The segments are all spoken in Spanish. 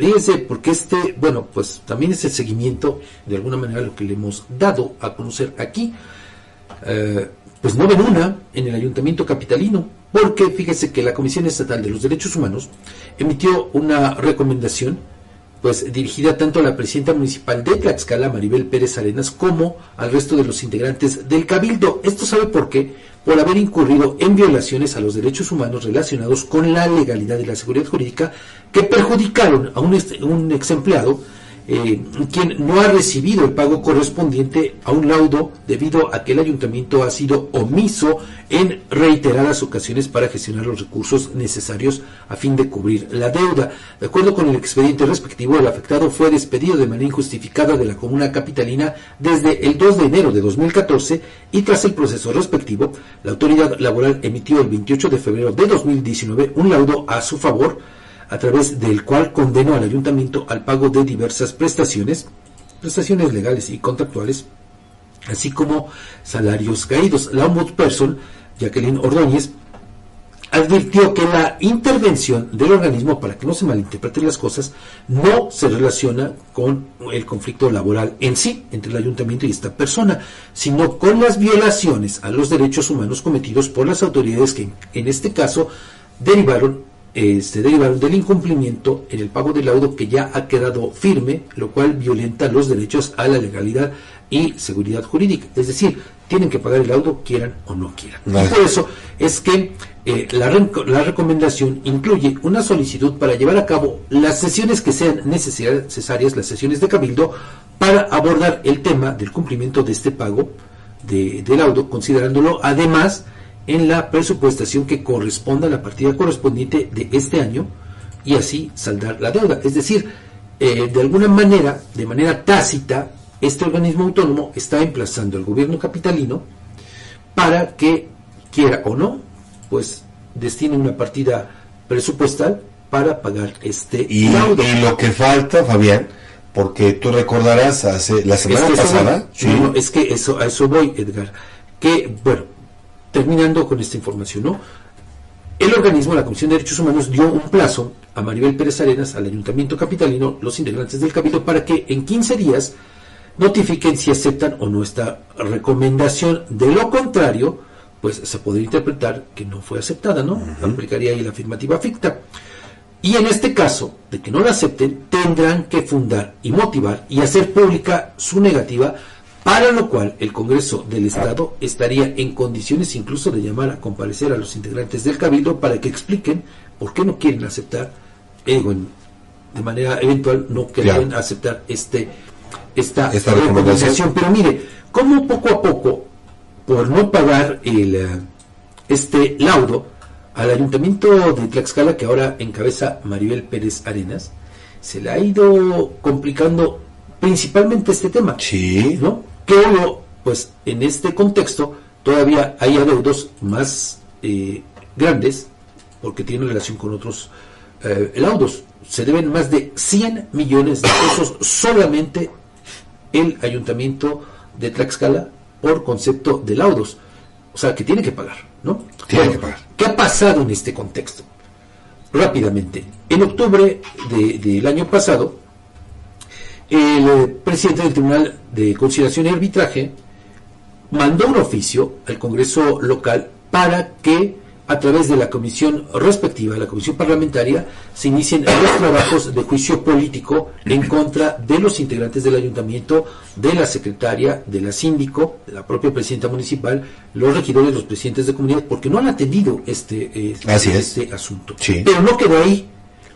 Fíjense, porque este, bueno, pues también es el seguimiento de alguna manera lo que le hemos dado a conocer aquí. Eh, pues no ven una en el ayuntamiento capitalino, porque fíjese que la Comisión Estatal de los Derechos Humanos emitió una recomendación pues dirigida tanto a la presidenta municipal de Tlaxcala, Maribel Pérez Arenas, como al resto de los integrantes del Cabildo. Esto sabe por qué, por haber incurrido en violaciones a los derechos humanos relacionados con la legalidad y la seguridad jurídica que perjudicaron a un, ex empleado eh, quien no ha recibido el pago correspondiente a un laudo debido a que el ayuntamiento ha sido omiso en reiteradas ocasiones para gestionar los recursos necesarios a fin de cubrir la deuda. De acuerdo con el expediente respectivo, el afectado fue despedido de manera injustificada de la comuna capitalina desde el 2 de enero de 2014 y tras el proceso respectivo, la autoridad laboral emitió el 28 de febrero de 2019 un laudo a su favor a través del cual condenó al ayuntamiento al pago de diversas prestaciones, prestaciones legales y contractuales, así como salarios caídos. La ombudsperson, Jacqueline Ordóñez, advirtió que la intervención del organismo, para que no se malinterpreten las cosas, no se relaciona con el conflicto laboral en sí, entre el ayuntamiento y esta persona, sino con las violaciones a los derechos humanos cometidos por las autoridades que en este caso derivaron eh, se derivaron del incumplimiento en el pago del laudo que ya ha quedado firme, lo cual violenta los derechos a la legalidad y seguridad jurídica. Es decir, tienen que pagar el laudo quieran o no quieran. Y por eso es que eh, la, la, recomendación incluye una solicitud para llevar a cabo las sesiones que sean necesarias, las sesiones de cabildo, para abordar el tema del cumplimiento de este pago de, de laudo, considerándolo además en la presupuestación que corresponda a la partida correspondiente de este año y así saldar la deuda. Es decir, eh, de alguna manera, de manera tácita, este organismo autónomo está emplazando al gobierno capitalino para que, quiera o no, pues destine una partida presupuestal para pagar este y, Y lo que falta, Fabián, porque tú recordarás hace la semana pasada. es que eso, a eso voy, Edgar. Que, bueno, terminando con esta información, ¿no? El organismo, la Comisión de Derechos Humanos, dio un plazo a Maribel Pérez Arenas, al Ayuntamiento Capitalino, los integrantes del Cabildo, para que en 15 días notifiquen si aceptan o no esta recomendación. De lo contrario, pues se podría interpretar que no fue aceptada, ¿no? Aplicaría ahí la afirmativa ficta. Y en este caso, de que no la acepten, tendrán que fundar y motivar y hacer pública su negativa para lo cual el Congreso del Estado estaría en condiciones incluso de llamar a comparecer a los integrantes del Cabildo para que expliquen por qué no quieren aceptar, eh, de manera eventual no quieren aceptar este esta, recomendación. Pero mire, como poco a poco, por no pagar el, eh, este laudo, al ayuntamiento de Tlaxcala, que ahora encabeza Maribel Pérez Arenas, se le ha ido complicando principalmente este tema. Sí. ¿No? Pues en este contexto todavía hay adeudos más eh, grandes porque tienen relación con otros eh, laudos. Se deben más de 100 millones de pesos solamente el ayuntamiento de Tlaxcala por concepto de laudos. O sea, que tiene que pagar, ¿no? Tiene que pagar. ¿Qué ha pasado en este contexto? Rápidamente. En octubre del año pasado, el eh, presidente del Tribunal de Conciliación y Arbitraje mandó un oficio al Congreso local para que a través de la comisión respectiva, la comisión parlamentaria, se inicien los trabajos de juicio político en contra de los integrantes del ayuntamiento, de la secretaria, de la síndico, de la propia presidenta municipal, los regidores, los presidentes de comunidad, porque no han atendido este, eh, este asunto. Pero no quedó ahí,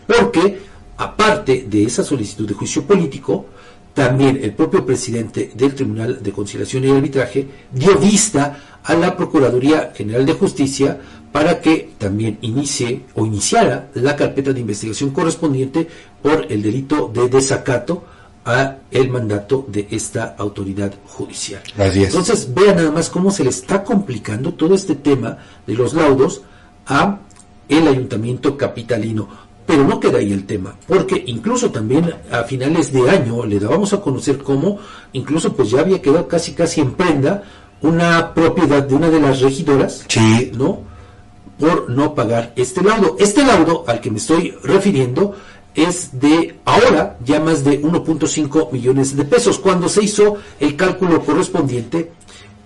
porque aparte de esa solicitud de juicio político, también el propio presidente del Tribunal de Conciliación y Arbitraje dio vista a la Procuraduría General de Justicia para que también inicie o iniciara la carpeta de investigación correspondiente por el delito de desacato a el mandato de esta autoridad judicial. Entonces, vean nada más cómo se le está complicando todo este tema de los laudos a el ayuntamiento capitalino. Pero no queda ahí el tema, porque incluso también a finales de año le dábamos a conocer cómo incluso pues ya había quedado casi casi en prenda una propiedad de una de las regidoras, sí. ¿no? Por no pagar este laudo. Este laudo al que me estoy refiriendo es de ahora ya más de 1.5 millones de pesos. Cuando se hizo el cálculo correspondiente,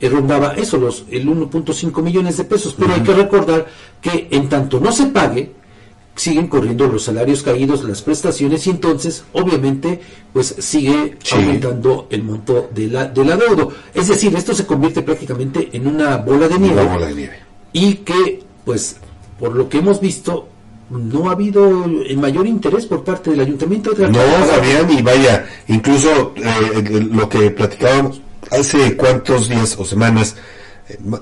eh, rondaba eso, los, el 1.5 millones de pesos. Pero hay que recordar que en tanto no se pague, siguen corriendo los salarios caídos, las prestaciones y entonces obviamente pues sigue aumentando el monto de la, de la deuda. Es decir, esto se convierte prácticamente en una bola de nieve. bola de nieve. Y que pues por lo que hemos visto no ha habido el mayor interés por parte del ayuntamiento. De no, Fabián, y vaya, incluso eh, lo que platicábamos hace cuántos días o semanas, eh,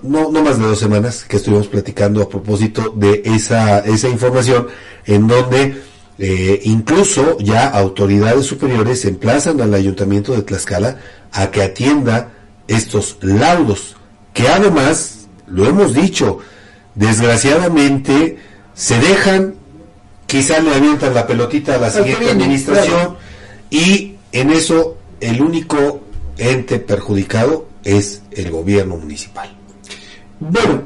no, no más de dos semanas, que estuvimos platicando a propósito de esa, esa información, en donde eh, incluso ya autoridades superiores emplazan al ayuntamiento de Tlaxcala a que atienda estos laudos, que además, lo hemos dicho, desgraciadamente, se dejan, quizá le avientan la pelotita a la siguiente administración y en eso el único ente perjudicado es el gobierno municipal. Bueno,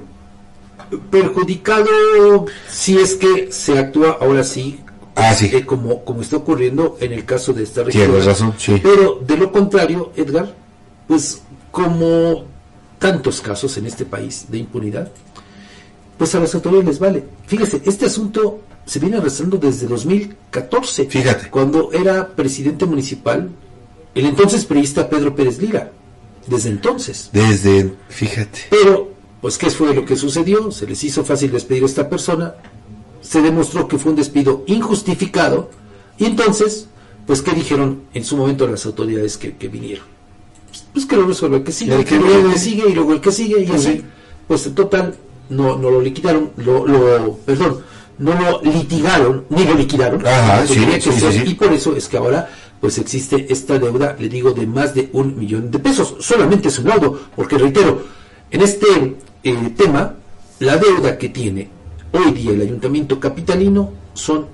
perjudicado si es que se actúa ahora sí, ah, sí. Eh, como, como está ocurriendo en el caso de esta región. Tienes razón, sí. Pero de lo contrario, Edgar, pues como tantos casos en este país de impunidad, pues a las autoridades les vale. Fíjese, este asunto se viene arrastrando desde 2014. Fíjate. Cuando era presidente municipal el entonces periodista Pedro Pérez Lira. Desde entonces. Desde, fíjate. Pero, pues, ¿qué fue lo que sucedió? Se les hizo fácil despedir a esta persona. Se demostró que fue un despido injustificado. Y entonces, pues, ¿qué dijeron en su momento las autoridades que, vinieron? Pues que lo resuelve el que sigue. El que, el que sigue y luego el que sigue y pues así. Pues en total, no, no lo liquidaron, lo, lo, perdón, no lo litigaron, ni lo liquidaron. Ajá, sí, y por eso es que ahora pues existe esta deuda, le digo, de más de un millón de pesos. Solamente es un laudo, porque reitero, en este eh, tema, la deuda que tiene hoy día el ayuntamiento capitalino son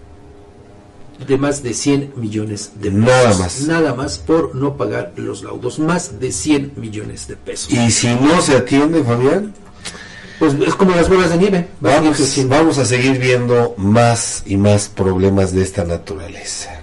de más de 100 millones de pesos. Nada más. Nada más por no pagar los laudos, más de 100 millones de pesos. ¿Y si no se atiende, Fabián? Pues es como las bolas de nieve. Vamos, vamos a seguir viendo más y más problemas de esta naturaleza.